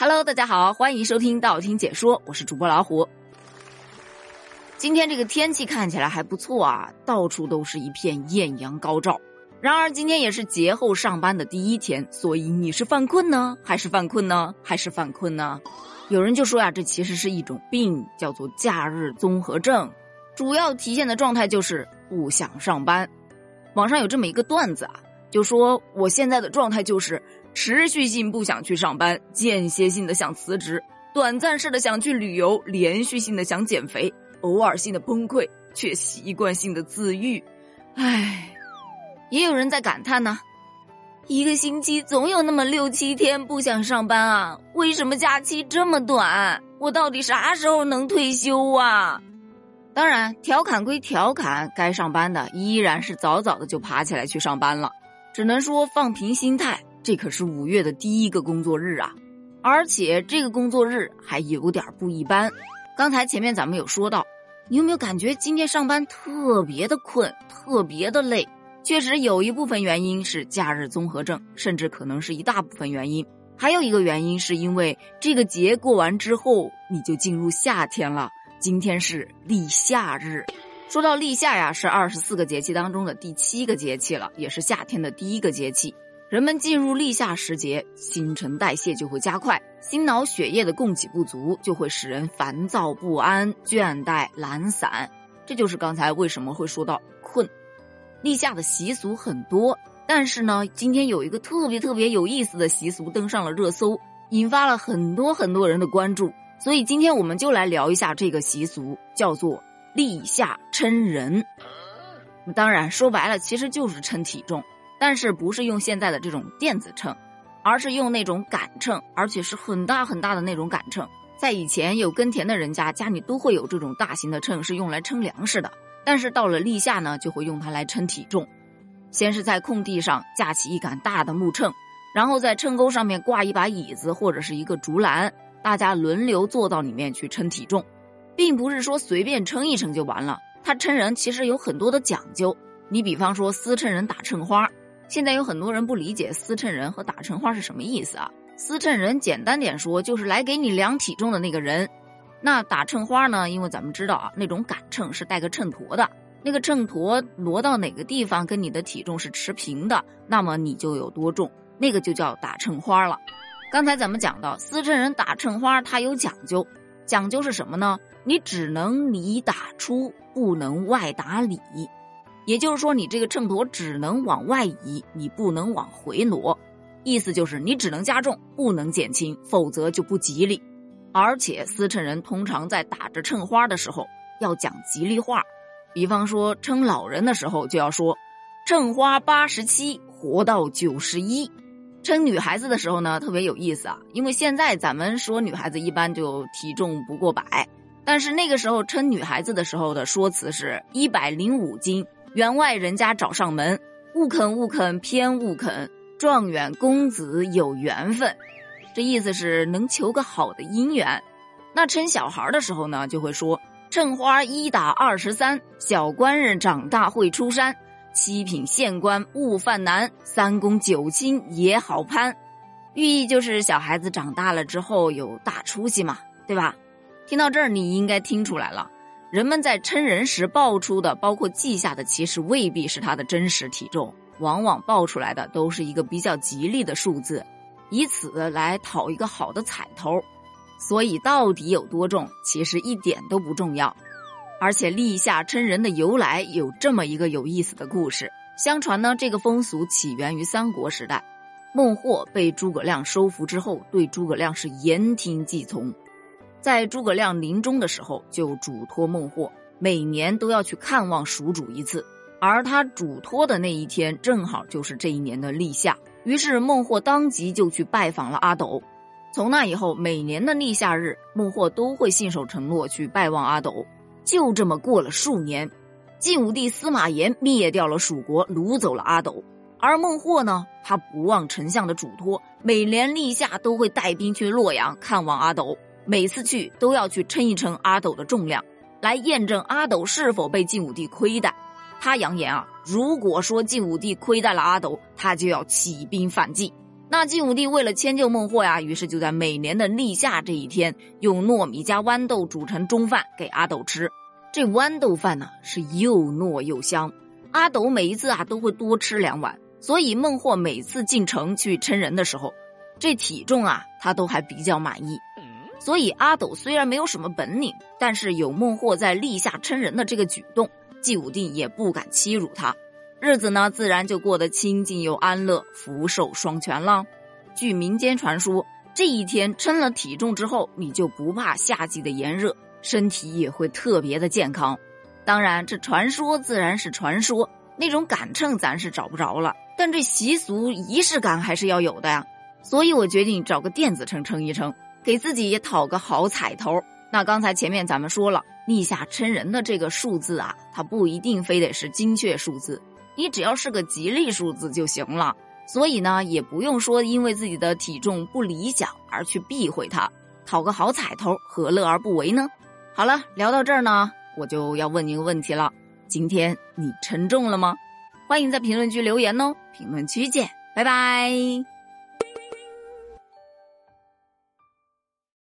Hello，大家好，欢迎收听道听解说，我是主播老虎。今天这个天气看起来还不错啊，到处都是一片艳阳高照。然而今天也是节后上班的第一天，所以你是犯困呢，还是犯困呢，还是犯困呢？有人就说呀，这其实是一种病，叫做假日综合症，主要体现的状态就是不想上班。网上有这么一个段子啊，就说我现在的状态就是。持续性不想去上班，间歇性的想辞职，短暂式的想去旅游，连续性的想减肥，偶尔性的崩溃，却习惯性的自愈。唉，也有人在感叹呢，一个星期总有那么六七天不想上班啊，为什么假期这么短？我到底啥时候能退休啊？当然，调侃归调侃，该上班的依然是早早的就爬起来去上班了，只能说放平心态。这可是五月的第一个工作日啊，而且这个工作日还有点不一般。刚才前面咱们有说到，你有没有感觉今天上班特别的困，特别的累？确实有一部分原因是假日综合症，甚至可能是一大部分原因。还有一个原因是因为这个节过完之后，你就进入夏天了。今天是立夏日。说到立夏呀，是二十四个节气当中的第七个节气了，也是夏天的第一个节气。人们进入立夏时节，新陈代谢就会加快，心脑血液的供给不足，就会使人烦躁不安、倦怠懒散。这就是刚才为什么会说到困。立夏的习俗很多，但是呢，今天有一个特别特别有意思的习俗登上了热搜，引发了很多很多人的关注。所以今天我们就来聊一下这个习俗，叫做立夏称人。当然说白了，其实就是称体重。但是不是用现在的这种电子秤，而是用那种杆秤，而且是很大很大的那种杆秤。在以前有耕田的人家家里都会有这种大型的秤，是用来称粮食的。但是到了立夏呢，就会用它来称体重。先是在空地上架起一杆大的木秤，然后在秤钩上面挂一把椅子或者是一个竹篮，大家轮流坐到里面去称体重，并不是说随便称一称就完了。它称人其实有很多的讲究。你比方说司称人打秤花。现在有很多人不理解司秤人和打秤花是什么意思啊？司秤人简单点说就是来给你量体重的那个人，那打秤花呢？因为咱们知道啊，那种杆秤是带个秤砣的，那个秤砣挪到哪个地方跟你的体重是持平的，那么你就有多重，那个就叫打秤花了。刚才咱们讲到司秤人打秤花，它有讲究，讲究是什么呢？你只能里打出，不能外打里。也就是说，你这个秤砣只能往外移，你不能往回挪。意思就是你只能加重，不能减轻，否则就不吉利。而且司秤人通常在打着秤花的时候要讲吉利话，比方说称老人的时候就要说“秤花八十七，活到九十一”。称女孩子的时候呢，特别有意思啊，因为现在咱们说女孩子一般就体重不过百，但是那个时候称女孩子的时候的说辞是一百零五斤。员外人家找上门，勿肯勿肯偏勿肯，状元公子有缘分，这意思是能求个好的姻缘。那称小孩的时候呢，就会说称花一打二十三，小官人长大会出山，七品县官勿犯难，三公九卿也好攀，寓意就是小孩子长大了之后有大出息嘛，对吧？听到这儿，你应该听出来了。人们在称人时报出的，包括记下的，其实未必是他的真实体重，往往报出来的都是一个比较吉利的数字，以此来讨一个好的彩头。所以到底有多重，其实一点都不重要。而且立夏称人的由来有这么一个有意思的故事。相传呢，这个风俗起源于三国时代，孟获被诸葛亮收服之后，对诸葛亮是言听计从。在诸葛亮临终的时候，就嘱托孟获，每年都要去看望蜀主一次。而他嘱托的那一天，正好就是这一年的立夏。于是孟获当即就去拜访了阿斗。从那以后，每年的立夏日，孟获都会信守承诺去拜望阿斗。就这么过了数年，晋武帝司马炎灭掉了蜀国，掳走了阿斗。而孟获呢，他不忘丞相的嘱托，每年立夏都会带兵去洛阳看望阿斗。每次去都要去称一称阿斗的重量，来验证阿斗是否被晋武帝亏待。他扬言啊，如果说晋武帝亏待了阿斗，他就要起兵反击。那晋武帝为了迁就孟获呀，于是就在每年的立夏这一天，用糯米加豌豆煮成中饭给阿斗吃。这豌豆饭呢是又糯又香，阿斗每一次啊都会多吃两碗。所以孟获每次进城去称人的时候，这体重啊他都还比较满意。所以阿斗虽然没有什么本领，但是有孟获在立下称人的这个举动，晋武帝也不敢欺辱他。日子呢，自然就过得清静又安乐，福寿双全了。据民间传说，这一天称了体重之后，你就不怕夏季的炎热，身体也会特别的健康。当然，这传说自然是传说，那种杆秤咱是找不着了。但这习俗仪式感还是要有的呀。所以我决定找个电子秤称一称，给自己也讨个好彩头。那刚才前面咱们说了，立下称人的这个数字啊，它不一定非得是精确数字。你只要是个吉利数字就行了，所以呢，也不用说因为自己的体重不理想而去避讳它，讨个好彩头，何乐而不为呢？好了，聊到这儿呢，我就要问你个问题了：今天你称重了吗？欢迎在评论区留言哦，评论区见，拜拜。